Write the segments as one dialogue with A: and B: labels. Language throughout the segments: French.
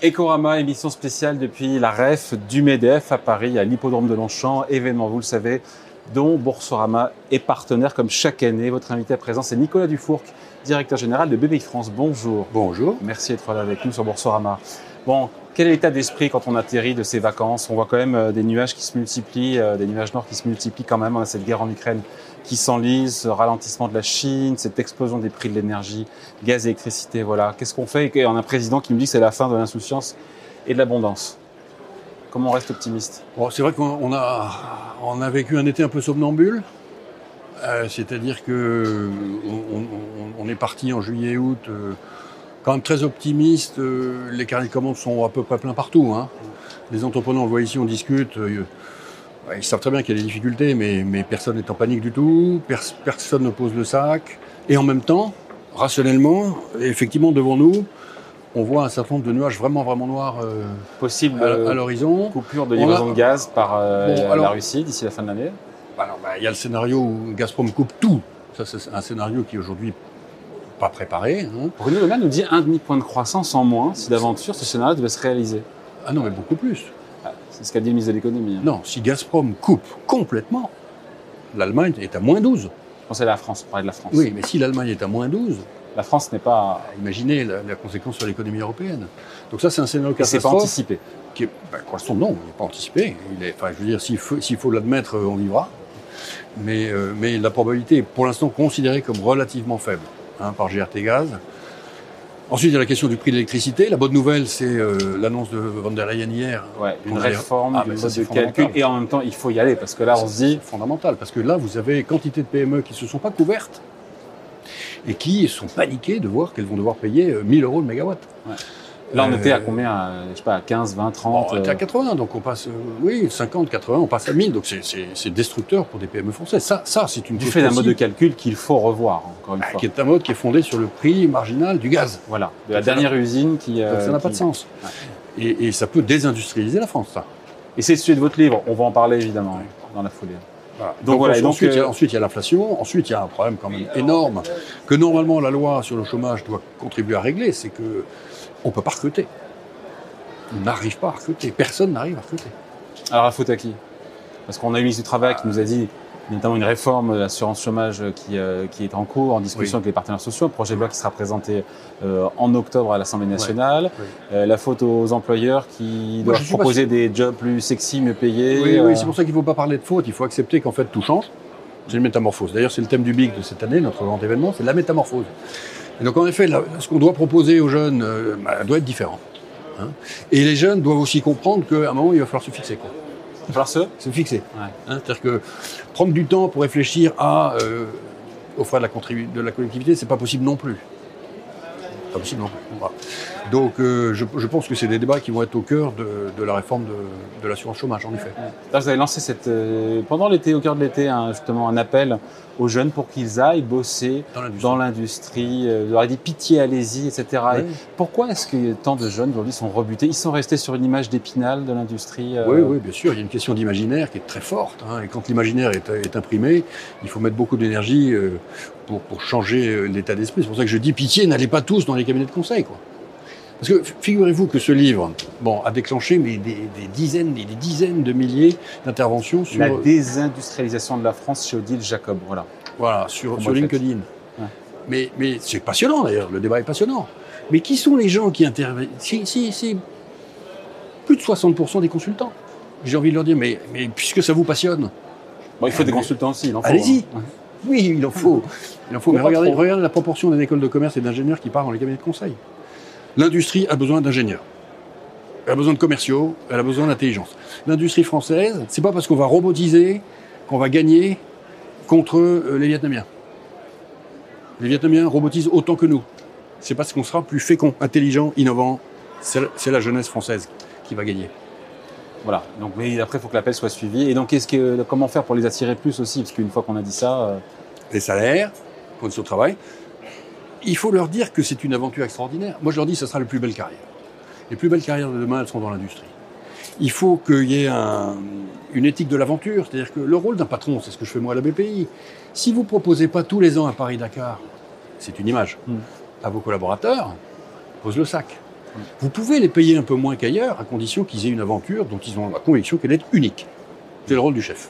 A: Ecorama, émission spéciale depuis la REF du MEDEF à Paris, à l'hippodrome de Longchamp, événement, vous le savez, dont Boursorama est partenaire comme chaque année. Votre invité à présent, c'est Nicolas Dufourc, directeur général de BPI France. Bonjour.
B: Bonjour.
A: Merci d'être là avec nous sur Boursorama. Bon, quel est l'état d'esprit quand on atterrit de ces vacances? On voit quand même euh, des nuages qui se multiplient, euh, des nuages noirs qui se multiplient quand même. On a cette guerre en Ukraine qui s'enlise, ce ralentissement de la Chine, cette explosion des prix de l'énergie, gaz et électricité. Voilà. Qu'est-ce qu'on fait? On a un président qui nous dit que c'est la fin de l'insouciance et de l'abondance. Comment on reste optimiste?
B: Bon, C'est vrai qu'on a, on a vécu un été un peu somnambule. Euh, C'est-à-dire que on, est parti en juillet-août quand même très optimiste. Euh, les carnets de commandes sont à peu près pleins partout. Hein. Les entrepreneurs, on le voit ici, on discute. Euh, ils savent très bien qu'il y a des difficultés, mais, mais personne n'est en panique du tout, pers personne ne pose le sac. Et en même temps, rationnellement, effectivement, devant nous, on voit un certain nombre de nuages vraiment, vraiment noirs euh,
A: Possible
B: à, à l'horizon.
A: Coupure de livraison a... de gaz par euh, bon, alors, la Russie d'ici la fin de l'année
B: bah, Il bah, y a le scénario où Gazprom coupe tout. Ça, c'est un scénario qui aujourd'hui pas préparé. Hein.
A: Bruno Le Maire nous dit un demi-point de croissance en moins si d'aventure ce scénario devait se réaliser.
B: Ah non, mais beaucoup plus.
A: C'est ce qu'a dit le ministre de l'économie. Hein.
B: Non, si Gazprom coupe complètement, l'Allemagne est à moins 12.
A: Je pensais à la France, on parlait de la France.
B: Oui, mais si l'Allemagne est à moins 12,
A: la France n'est pas.
B: Imaginez la, la, conséquence sur l'économie européenne. Donc ça, c'est un scénario
A: c'est pas anticipé.
B: Qui est, ben, croissant, non, il n'est pas anticipé. Il est, enfin, je veux dire, s'il faut, faut l'admettre, on vivra. Mais, euh, mais la probabilité est pour l'instant considérée comme relativement faible hein, par GRT Gaz. Ensuite, il y a la question du prix de l'électricité. La bonne nouvelle, c'est euh, l'annonce de Van der Leyen hier.
A: Ouais, une réforme ah, mode de calcul. Et en même temps, il faut y aller parce que là, on se dit.
B: C'est fondamental parce que là, vous avez quantité de PME qui ne se sont pas couvertes et qui sont paniquées de voir qu'elles vont devoir payer 1000 euros le mégawatt.
A: Ouais. Là, on était à combien Je sais pas, à 15, 20, 30
B: bon, On était à 80, donc on passe, euh, oui, 50, 80, on passe à 1000, donc c'est destructeur pour des PME françaises. Ça, ça c'est une
A: Du fait d'un mode de calcul qu'il faut revoir, encore une
B: bah,
A: fois.
B: Qui est un mode qui est fondé sur le prix marginal du gaz.
A: Voilà, de la dernière usine qui.
B: Euh, donc ça n'a pas de sens. Et, et, ça peut désindustrialiser la France, ça.
A: Et c'est le sujet de votre livre, on va en parler évidemment dans la foulée.
B: Voilà. Donc, donc, voilà, donc ensuite, euh... il y a l'inflation. Ensuite, il y a un problème quand même énorme que normalement la loi sur le chômage doit contribuer à régler, c'est que on peut pas recruter. On n'arrive pas à recruter. Personne n'arrive à recruter.
A: Alors, la faute à qui Parce qu'on a eu une ministre du Travail qui nous a dit notamment une réforme de l'assurance chômage qui, euh, qui, est en cours, en discussion oui. avec les partenaires sociaux, un projet de loi qui sera présenté euh, en octobre à l'Assemblée nationale. Oui. Euh, la faute aux employeurs qui doivent proposer des jobs plus sexy, mieux payés.
B: Oui, oui c'est pour ça qu'il ne faut pas parler de faute, il faut accepter qu'en fait tout change. C'est une métamorphose. D'ailleurs, c'est le thème du BIC de cette année, notre grand événement, c'est la métamorphose. Et donc en effet, là, ce qu'on doit proposer aux jeunes bah, doit être différent. Hein. Et les jeunes doivent aussi comprendre qu'à un moment, il va falloir se fixer. Quoi.
A: Il va falloir se,
B: se fixer. Ouais. Hein, C'est-à-dire que prendre du temps pour réfléchir à euh, aux frais de la, de la collectivité, c'est pas possible non plus. Pas possible non plus. Voilà. Donc euh, je, je, pense que c'est des débats qui vont être au cœur de, de la réforme de, de l'assurance chômage, en effet.
A: Là, vous avez lancé cette, euh, pendant l'été, au cœur de l'été, hein, justement un appel aux jeunes pour qu'ils aillent bosser dans l'industrie. Euh, vous leur avez dit pitié, allez-y, etc. Oui. Et pourquoi est-ce que tant de jeunes aujourd'hui sont rebutés? Ils sont restés sur une image d'épinal de l'industrie.
B: Oui, oui, bien sûr. Il y a une question d'imaginaire qui est très forte. Hein, et quand l'imaginaire est, est, imprimé, il faut mettre beaucoup d'énergie pour, pour, changer l'état d'esprit. C'est pour ça que je dis pitié, n'allez pas tous dans les cabinets de conseil. Quoi. Parce que figurez-vous que ce livre bon, a déclenché mais des, des dizaines et des dizaines de milliers d'interventions sur...
A: La désindustrialisation de la France chez Odile Jacob, voilà.
B: Voilà, sur, sur LinkedIn. Ouais. Mais, mais c'est passionnant d'ailleurs, le débat est passionnant. Mais qui sont les gens qui interviennent si, si, si, plus de 60% des consultants. J'ai envie de leur dire, mais, mais puisque ça vous passionne...
A: Bon, il faut des consultants aussi, il en faut.
B: Allez-y hein. Oui, il en faut. Il en faut. Mais regardez, regardez la proportion des écoles de commerce et d'ingénieurs qui partent dans les cabinets de conseil. L'industrie a besoin d'ingénieurs. Elle a besoin de commerciaux, elle a besoin d'intelligence. L'industrie française, c'est pas parce qu'on va robotiser qu'on va gagner contre euh, les Vietnamiens. Les Vietnamiens robotisent autant que nous. C'est parce qu'on sera plus fécond, intelligent, innovant. C'est la jeunesse française qui va gagner.
A: Voilà. Donc, mais après, il faut que l'appel soit suivi. Et donc, que, comment faire pour les attirer plus aussi? Parce qu'une fois qu'on a dit ça. Euh...
B: Les salaires, conditions de travail, il faut leur dire que c'est une aventure extraordinaire. Moi, je leur dis que ce sera la plus belle carrière. Les plus belles carrières de demain, elles seront dans l'industrie. Il faut qu'il y ait un, une éthique de l'aventure, c'est-à-dire que le rôle d'un patron, c'est ce que je fais moi à la BPI. Si vous proposez pas tous les ans à Paris-Dakar, c'est une image, mm. à vos collaborateurs, pose le sac. Vous pouvez les payer un peu moins qu'ailleurs, à condition qu'ils aient une aventure dont ils ont la conviction qu'elle est unique. C'est le rôle du chef.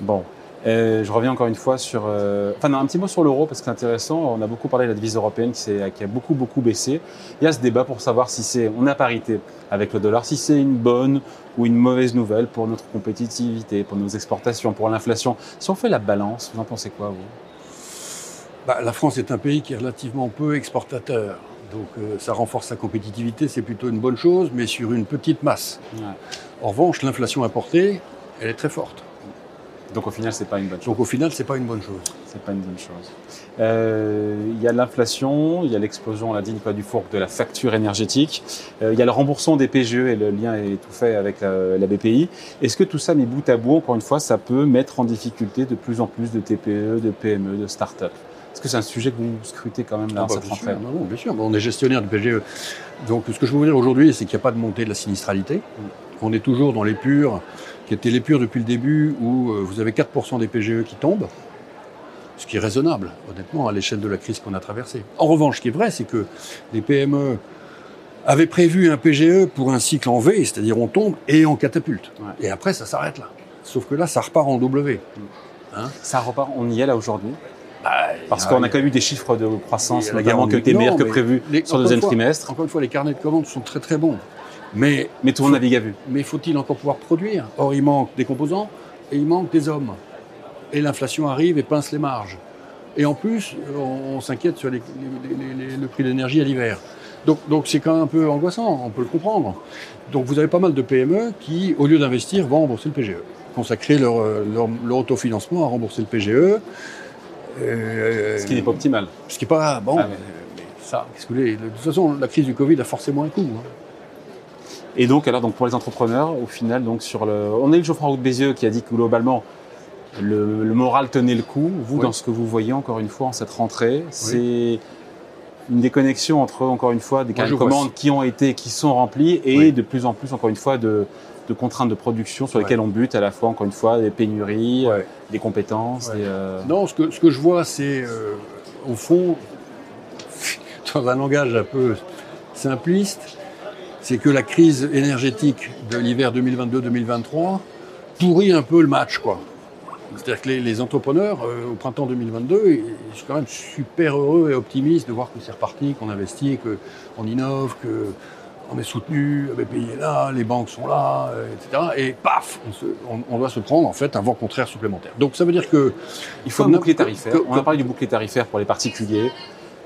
A: Bon, euh, je reviens encore une fois sur. Euh, enfin, non, un petit mot sur l'euro parce que c'est intéressant. On a beaucoup parlé de la devise européenne qui, qui, a beaucoup, beaucoup baissé. Il y a ce débat pour savoir si c'est. On à parité avec le dollar, si c'est une bonne ou une mauvaise nouvelle pour notre compétitivité, pour nos exportations, pour l'inflation. Si on fait la balance, vous en pensez quoi, vous?
B: Bah, La France est un pays qui est relativement peu exportateur. Donc euh, ça renforce sa compétitivité, c'est plutôt une bonne chose, mais sur une petite masse. Ouais. En revanche, l'inflation importée, elle est très forte.
A: Donc au final, c'est pas une bonne chose.
B: Donc au final, c'est pas une bonne chose.
A: C'est pas une bonne chose. Euh, il y a l'inflation, il y a l'explosion, on l'a dit, du four de la facture énergétique. Euh, il y a le remboursement des PGE et le lien est tout fait avec la, la BPI. Est-ce que tout ça, mis bout à bout, encore une fois, ça peut mettre en difficulté de plus en plus de TPE, de PME, de start-up? Est-ce que c'est un sujet que vous scrutez quand même là,
B: ah bah, bien sûr, non, non, bien sûr. Bon, on est gestionnaire du PGE. Donc ce que je veux vous dire aujourd'hui, c'est qu'il n'y a pas de montée de la sinistralité.
A: Mm.
B: On est toujours dans les purs qui était l'épure depuis le début, où euh, vous avez 4% des PGE qui tombent, ce qui est raisonnable, honnêtement, à l'échelle de la crise qu'on a traversée. En revanche, ce qui est vrai, c'est que les PME avaient prévu un PGE pour un cycle en V, c'est-à-dire on tombe et on catapulte.
A: Ouais.
B: Et après, ça s'arrête là. Sauf que là, ça repart en W. Hein
A: Ça repart, on y est là aujourd'hui
B: Bah,
A: Parce qu'on a quand même eu des chiffres de croissance, notamment étaient
B: Ukraine.
A: meilleurs que prévu
B: les-
A: sur le deuxième
B: fois-
A: trimestre.
B: Encore une fois, les carnets de commandes sont très très bons. Mais,
A: Mais tout le monde navigue à vue.
B: mais faut-il encore pouvoir produire? Or, il manque des composants et il manque des hommes. Et l'inflation arrive et pince les marges. Et en plus, on, on s'inquiète sur les- les- les- les- le prix de l'énergie à l'hiver. Donc, donc c'est quand même un peu angoissant, on peut le comprendre. Donc vous avez pas mal de PME qui, au lieu d'investir, vont rembourser le PGE, consacrer leur, leur, leur autofinancement à rembourser le PGE. Euh,
A: Ce qui n'est pas optimal.
B: ce qui n'est pas bon.
A: Ah, mais-
B: mais ça, qu'est-ce que vous voulez? De toute façon, la crise du Covid a forcément un coût. hein.
A: Et donc, alors, donc, pour les entrepreneurs, au final, donc, sur le, on a eu Geoffroy Roux de Bézieux qui a dit que globalement, le, le moral tenait le coup. Vous,
B: Oui.
A: dans ce que vous voyez, encore une fois, en cette rentrée, c'est une déconnexion entre, encore une fois, des
B: Moi, vois
A: commandes qui ont été, qui sont remplis et
B: Oui.
A: de plus en plus, encore une fois, de, de contraintes de production sur
B: Ouais.
A: lesquelles on bute à la fois, encore une fois, des pénuries,
B: Ouais.
A: des compétences,
B: Ouais.
A: des, euh,
B: Non, ce que, ce que je vois, c'est, euh, au fond, dans un langage un peu simpliste, c'est que la crise énergétique de l'hiver 2022-2023 pourrit un peu le match, quoi. C'est-à-dire que les, les entrepreneurs, euh, au printemps 2022, ils ils sont quand même super heureux et optimistes de voir que c'est reparti, qu'on investit, qu'on innove, qu'on est soutenu, BPI est là, les banques sont là, euh, etc. Et paf, on, se- on- on doit se prendre en fait un vent contraire supplémentaire. Donc ça veut dire que
A: Il faut un bouclier tarifaire.
B: que-
A: On a parlé du bouclier tarifaire pour les particuliers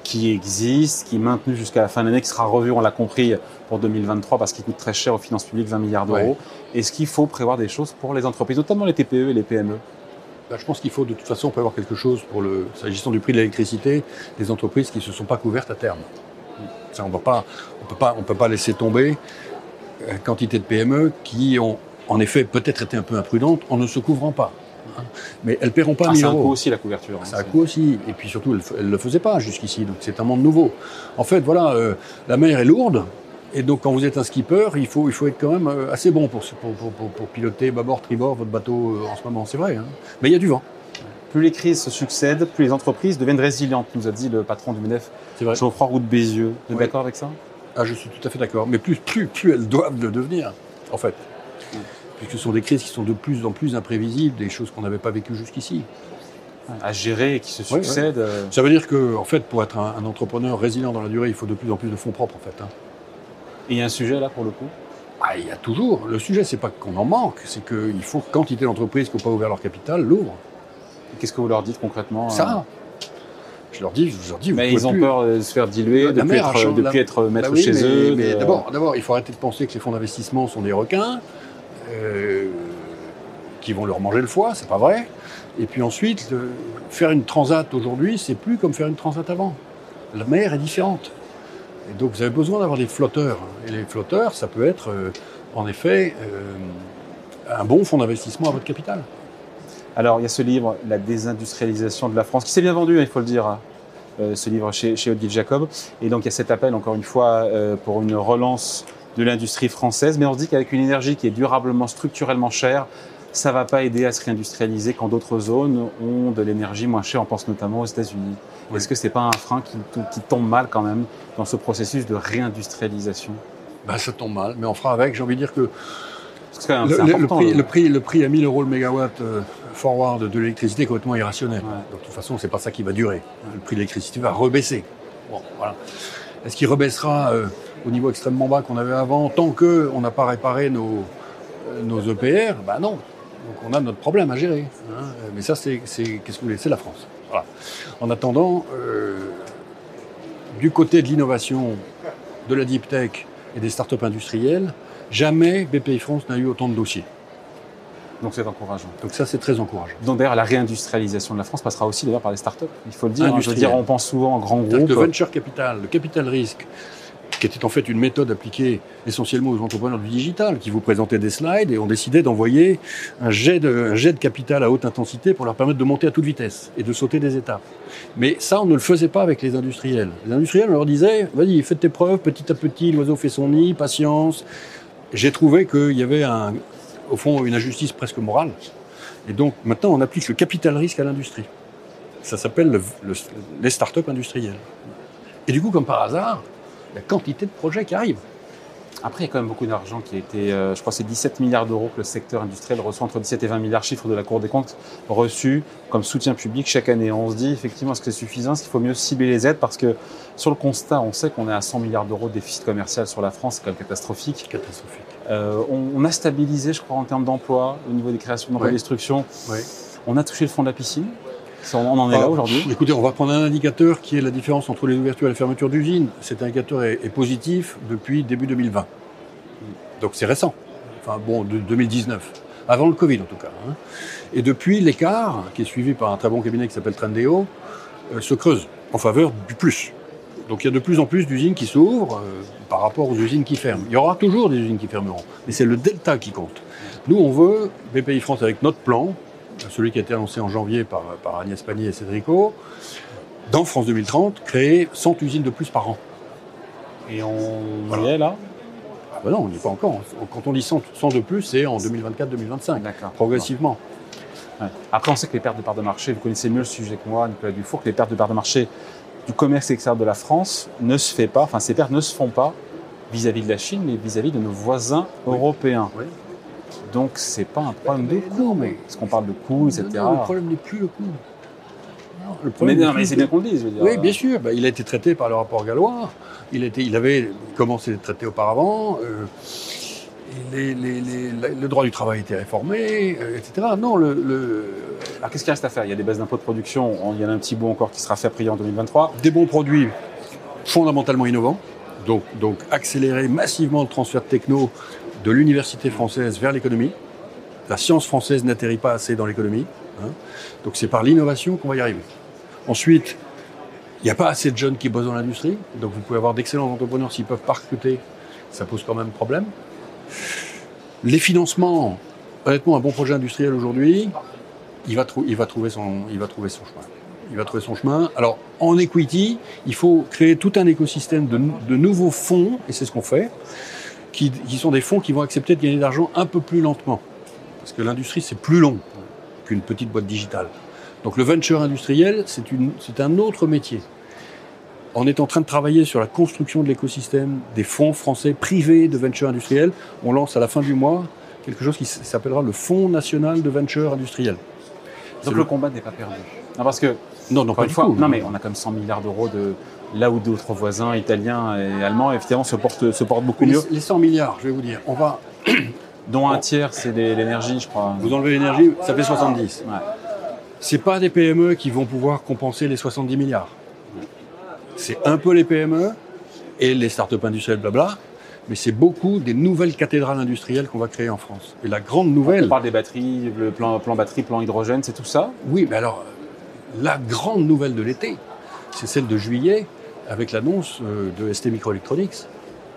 A: qui existe, qui est maintenu jusqu'à la fin de l'année, qui sera revu, on l'a compris, pour 2023 parce qu'il coûte très cher aux finances publiques, 20 milliards d'euros. Est-ce qu'il faut prévoir des choses pour les entreprises, notamment les TPE et les PME
B: Bah, je pense qu'il faut de toute façon prévoir quelque chose pour le, s'agissant du prix de l'électricité des entreprises qui ne se sont pas couvertes à terme. Ça, on ne peut pas, on peut pas laisser tomber euh, quantité de PME qui ont en effet peut-être été un peu imprudentes en ne se couvrant pas. Hein. Mais elles ne paieront pas
A: Ah,
B: 1000
A: C'est un
B: euros.
A: coût aussi la couverture. hein,
B: Ça a un coût aussi. Et puis surtout, elle ne le faisait pas jusqu'ici. Donc c'est un monde nouveau. En fait, voilà, euh, la mer est lourde. Et donc quand vous êtes un skipper, il faut, il faut être quand même euh, assez bon pour, pour, pour, pour- pour piloter bâbord, tribord votre bateau euh, en ce moment. C'est vrai. hein. Mais il y a du vent.
A: Plus les crises se succèdent, plus les entreprises deviennent résilientes, nous a dit le patron du MEDEF,
B: C'est vrai.
A: Geoffroy Roux de Bézieux. Vous êtes
B: Oui.
A: d'accord avec ça?
B: Ah, je suis tout à fait d'accord. Mais plus, plus, plus elles doivent le devenir, en fait. Puisque ce sont des crises qui sont de plus en plus imprévisibles, des choses qu'on n'avait pas vécues jusqu'ici.
A: À gérer et qui se
B: Ouais, ouais.
A: succèdent. euh,
B: Ça veut dire que, en fait, pour être un, un entrepreneur résilient dans la durée, il faut de plus en plus de fonds propres, en fait. hein.
A: Et il y a un sujet là pour le coup?
B: Ah, il y a toujours. Le sujet, c'est pas qu'on en manque, c'est qu'il faut que quantité d'entreprises qui n'ont pas ouvert leur capital l'ouvrent.
A: Qu'est-ce que vous leur dites concrètement euh,
B: Ça, je leur dis, je leur dis,
A: Mais ils ont
B: plus-
A: peur de se faire diluer, de ne plus, être, de maître
B: Bah oui,
A: chez
B: mais-
A: eux.
B: mais
A: de-
B: d'abord, d'abord, il faut arrêter de penser que les fonds d'investissement sont des requins euh, qui vont leur manger le foie, c'est pas vrai. Et puis ensuite, faire une transat aujourd'hui, c'est plus comme faire une transat avant. La mer est différente. Et donc vous avez besoin d'avoir des flotteurs. Et les flotteurs, ça peut être euh, en effet euh, un bon fonds d'investissement à votre capital.
A: Alors, il y a ce livre, La désindustrialisation de la France, qui s'est bien vendu, hein, il faut le dire, hein, ce livre chez, Odile Jacob. Et donc, il y a cet appel, encore une fois, pour une relance de l'industrie française. Mais on se dit qu'avec une énergie qui est durablement, structurellement chère, ça va pas aider à se réindustrialiser quand d'autres zones ont de l'énergie moins chère. On pense notamment aux États-Unis. Est-ce que c'est pas un frein qui, qui, tombe mal quand même dans ce processus de réindustrialisation?
B: Ben, Ça tombe mal, mais on fera avec. J'ai envie de dire que
A: le,
B: prix, le, prix, le, prix, à 1000 euros le mégawatt euh, forward de l'électricité est complètement irrationnel. Donc, de toute façon, c'est pas ça qui va durer. Le prix de l'électricité va rebaisser. Bon, voilà. Est-ce qu'il rebaissera euh, au niveau extrêmement bas qu'on avait avant tant qu'on n'a pas réparé nos, euh, nos EPR Ben non. Donc on a notre problème à gérer. Hein. Mais ça, c'est qu'est-ce que vous voulez? C'est la France. En attendant, du côté de l'innovation, de la deep tech et des startups industrielles, Jamais BPI France n'a eu autant de dossiers.
A: Donc c'est encourageant.
B: Donc ça, c'est très encourageant.
A: Donc d'ailleurs, la réindustrialisation de la France passera aussi d'ailleurs par les startups. Il faut le dire. Hein. je veux dire, on pense souvent en grands groupes.
B: Le venture capital, le capital risque, qui était en fait une méthode appliquée essentiellement aux entrepreneurs du digital, qui vous présentaient des slides et ont décidé d'envoyer un jet de, un jet de capital à haute intensité pour leur permettre de monter à toute vitesse et de sauter des étapes. Mais ça, on ne le faisait pas avec les industriels. Les industriels, on leur disait, vas-y, faites tes preuves, petit à petit, l'oiseau fait son nid, patience, j'ai trouvé qu'il y avait un, au fond une injustice presque morale. Et donc maintenant, on applique le capital risque à l'industrie. Ça s'appelle le, les startups industrielles. Et du coup, comme par hasard, la quantité de projets qui arrivent.
A: Après, il y a quand même beaucoup d'argent qui a été, euh, je crois, c'est 17 milliards d'euros que le secteur industriel reçoit, entre 17 et 20 milliards, chiffre de la Cour des comptes, reçus comme soutien public chaque année. On se dit, effectivement, est-ce que c'est suffisant? Est-ce qu'il faut mieux cibler les aides? Parce que sur le constat, on sait qu'on est à 100 milliards d'euros de déficit commercial sur la France, c'est quand même catastrophique.
B: Catastrophique.
A: Euh, on, a stabilisé, je crois, en termes d'emploi, au niveau des créations de destruction. On a touché le fond de la piscine. On en est là ah, aujourd'hui
B: Écoutez, on va prendre un indicateur qui est la différence entre les ouvertures et les fermetures d'usines. Cet indicateur est, positif depuis début 2020. Donc c'est récent. Enfin bon, de 2019. Avant le Covid en tout cas. Hein. Et depuis, l'écart, qui est suivi par un très bon cabinet qui s'appelle Trendeo, euh, se creuse en faveur du plus. Donc il y a de plus en plus d'usines qui s'ouvrent euh, par rapport aux usines qui ferment. Il y aura toujours des usines qui fermeront, mais c'est le delta qui compte. Nous, on veut, BPI France, avec notre plan, celui qui a été annoncé en janvier par, Agnès Pannier et Cédrico, dans France 2030, créer 100 usines de plus par an.
A: Et on y est là?
B: Ah ben Non, on n'y est pas encore. Quand on dit 100, de plus, c'est en 2024-2025, progressivement.
A: Après, on sait que les pertes de parts de marché, vous connaissez mieux le sujet que moi, Nicolas Dufour, que les pertes de parts de marché du commerce extérieur de la France ne se fait pas, enfin ces pertes ne se font pas vis-à-vis de la Chine, mais vis-à-vis de nos voisins européens. Donc c'est pas un problème de coût, mais parce qu'on parle de coût, etc.
B: le problème n'est plus le coût.
A: le problème mais, mais c'est bien qu'on le dise. Je veux dire.
B: Oui, bien sûr. Bah, il a été traité par le rapport gallois. Il, était, il avait commencé à être traité auparavant. Euh, le droit du travail était réformé, euh, etc. Non, le,
A: Alors qu'est-ce qu'il reste à faire? Il y a des baisses d'impôts de production, il y en a un petit bout encore qui sera fait à en 2023.
B: Des bons produits fondamentalement innovants, donc, donc accélérer massivement le transfert de techno de l'université française vers l'économie. La science française n'atterrit pas assez dans l'économie. Hein. Donc c'est par l'innovation qu'on va y arriver. Ensuite, il n'y a pas assez de jeunes qui bossent dans l'industrie, donc vous pouvez avoir d'excellents entrepreneurs s'ils peuvent pas recruter, ça pose quand même problème. Les financements, honnêtement, un bon projet industriel aujourd'hui, il va, trouver son chemin. Il va trouver son chemin. Alors, en equity, il faut créer tout un écosystème de, nouveaux fonds, et c'est ce qu'on fait, qui, sont des fonds qui vont accepter de gagner de l'argent un peu plus lentement. Parce que l'industrie, c'est plus long qu'une petite boîte digitale. Donc le venture industriel, c'est un autre métier on est en train de travailler sur la construction de l'écosystème des fonds français privés de venture industrielle. On lance à la fin du mois quelque chose qui s'appellera le Fonds national de venture industrielle.
A: Donc le, combat n'est pas perdu. Non, parce que, non, non, pas une fois, non, mais on a comme 100 milliards d'euros de là où d'autres voisins italiens et allemands, évidemment, se portent, se portent beaucoup mieux.
B: Les 100 milliards, je vais vous dire, on va.
A: Dont un tiers, c'est l'énergie, je crois.
B: Vous enlevez l'énergie, ça fait 70. Ouais. C'est pas des PME qui vont pouvoir compenser les 70 milliards c'est un peu les PME et les startups industrielles, blabla, mais c'est beaucoup des nouvelles cathédrales industrielles qu'on va créer en France. Et la grande nouvelle.
A: On parle des batteries, le plan, plan batterie, plan hydrogène, c'est tout ça?
B: Oui, mais alors, la grande nouvelle de l'été, c'est celle de juillet, avec l'annonce euh, de ST Microelectronics.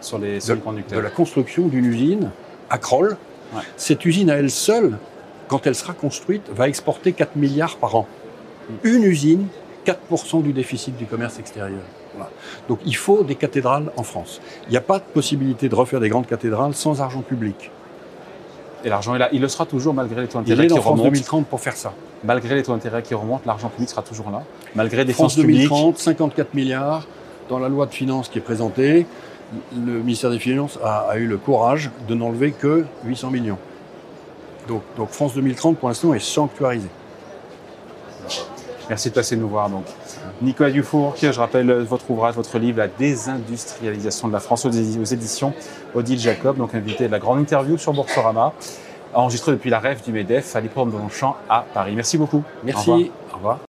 A: Sur les semi-conducteurs.
B: De, la construction d'une usine à Kroll. Cette usine à elle seule, quand elle sera construite, va exporter 4 milliards par an. Une usine 4% du déficit du commerce extérieur. Donc il faut des cathédrales en France. Il n'y a pas de possibilité de refaire des grandes cathédrales sans argent public.
A: Et l'argent est là. Il le sera toujours malgré les taux
B: Il
A: d'intérêt
B: est
A: qui
B: dans France
A: remontent.
B: 2030 pour faire ça.
A: Malgré les taux d'intérêt qui remontent, l'argent public sera toujours là. Malgré des
B: France
A: finances publiques.
B: 2030, 54 milliards. Dans la loi de finances qui est présentée, le ministère des Finances a, a eu le courage de n'enlever que 800 millions. Donc, donc France 2030, pour l'instant, est sanctuarisé.
A: Merci de passer nous voir. Donc, Nicolas Dufour, qui, je rappelle votre ouvrage, votre livre, La désindustrialisation de la France aux édi- aux éditions Odile Jacob, donc invité de la grande interview sur Boursorama, enregistré depuis la rêve du MEDEF à l'hippodrome de Longchamp à Paris. Merci beaucoup. Au revoir.
B: Merci. Au revoir.